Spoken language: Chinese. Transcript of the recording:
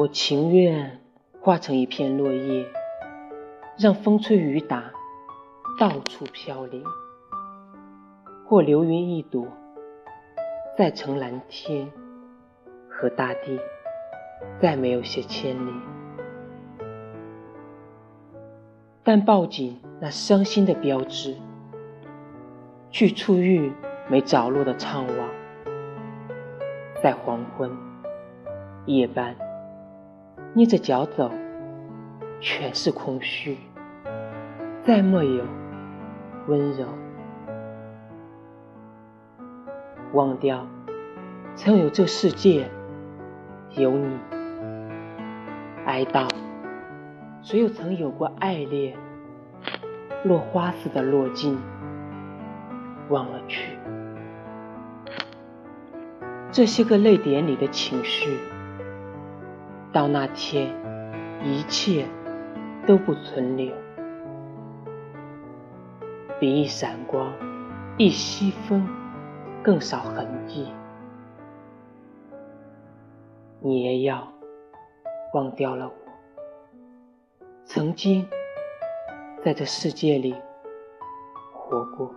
我情愿化成一片落叶，让风吹雨打，到处飘零；或流云一朵，再成蓝天和大地，再没有些牵连。但抱紧那伤心的标志，去触遇没着落的怅惘，在黄昏夜半，捏着脚走，全是空虚，再没有温柔。忘掉曾有这世界，有你，哀悼。谁又曾有过爱恋，落花似的落尽，忘了去。这些个泪点里的情绪，到那天，一切都不存留，比一闪光、一息风更少痕迹。你也要忘掉了我。曾经在这世界里活过。